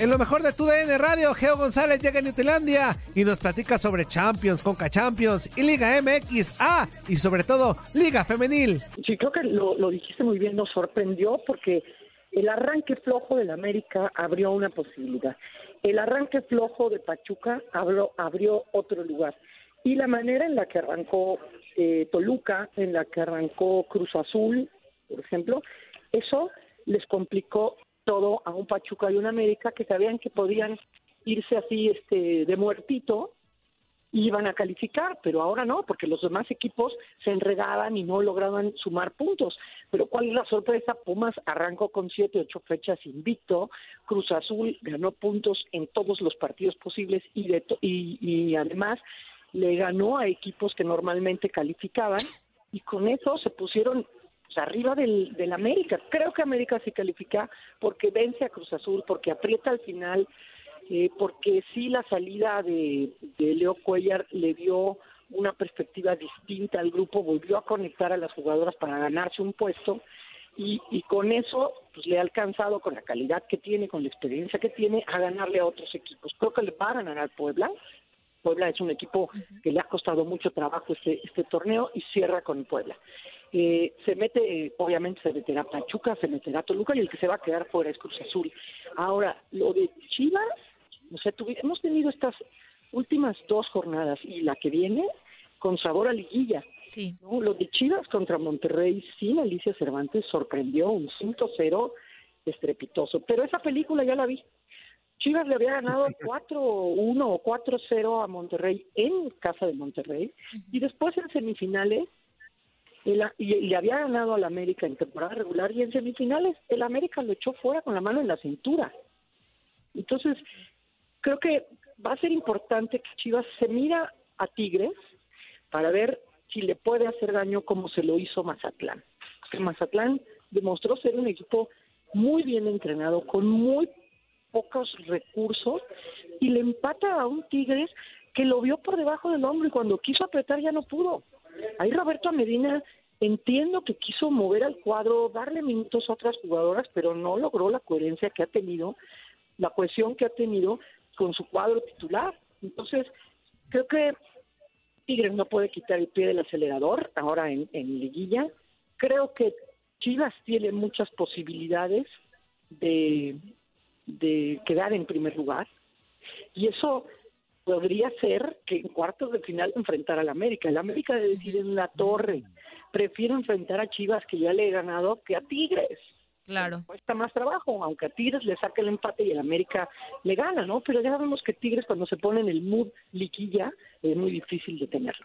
En lo mejor de tu DN Radio, Geo González llega a Newtelandia y nos platica sobre Champions, Conca Champions y Liga MX, y sobre todo Liga Femenil. Sí, creo que lo, lo dijiste muy bien, nos sorprendió porque el arranque flojo del América abrió una posibilidad. El arranque flojo de Pachuca abrió, abrió otro lugar. Y la manera en la que arrancó eh, Toluca, en la que arrancó Cruz Azul, por ejemplo, eso les complicó todo a un Pachuca y un América que sabían que podían irse así este de muertito y iban a calificar, pero ahora no, porque los demás equipos se enredaban y no lograban sumar puntos. Pero ¿cuál es la sorpresa? Pumas arrancó con siete, ocho fechas invicto, Cruz Azul ganó puntos en todos los partidos posibles y, de y, además le ganó a equipos que normalmente calificaban y con eso se pusieron arriba del, del América. Creo que América sí califica porque vence a Cruz Azul, porque aprieta al final, eh, porque sí la salida de, de Leo Cuellar le dio una perspectiva distinta al grupo, volvió a conectar a las jugadoras para ganarse un puesto y, y con eso pues le ha alcanzado con la calidad que tiene, con la experiencia que tiene, a ganarle a otros equipos. Creo que le va a ganar al Puebla. Puebla es un equipo que le ha costado mucho trabajo este, este torneo y cierra con Puebla. Eh, se mete, eh, obviamente se meterá Pachuca, se meterá Toluca y el que se va a quedar fuera es Cruz Azul. Ahora, lo de Chivas, o sea, tuvi- hemos tenido estas últimas dos jornadas y la que viene con sabor a liguilla. Sí. ¿no? Lo de Chivas contra Monterrey sin Alicia Cervantes sorprendió un 5-0 estrepitoso, pero esa película ya la vi. Chivas le había ganado 4-1 o 4-0 a Monterrey en casa de Monterrey y después en semifinales el- y le había ganado al América en temporada regular y en semifinales el América lo echó fuera con la mano en la cintura. Entonces, creo que va a ser importante que Chivas se mira a Tigres para ver si le puede hacer daño como se lo hizo Mazatlán. Porque Mazatlán demostró ser un equipo muy bien entrenado, con muy pocos recursos, y le empata a un Tigres que lo vio por debajo del hombro y cuando quiso apretar ya no pudo. Ahí Roberto Medina entiendo que quiso mover al cuadro, darle minutos a otras jugadoras, pero no logró la coherencia que ha tenido, la cohesión que ha tenido con su cuadro titular. Entonces, creo que Tigres no puede quitar el pie del acelerador ahora en, liguilla. Creo que Chivas tiene muchas posibilidades de, de quedar en primer lugar y eso podría ser que en cuartos de final enfrentar al América. El América debe decir en la torre, prefiero enfrentar a Chivas que ya le he ganado que a Tigres. Claro. Cuesta más trabajo, aunque a Tigres le saque el empate y el América le gana, ¿no? Pero ya sabemos que Tigres cuando se pone en el mood liquilla es muy difícil detenerlo.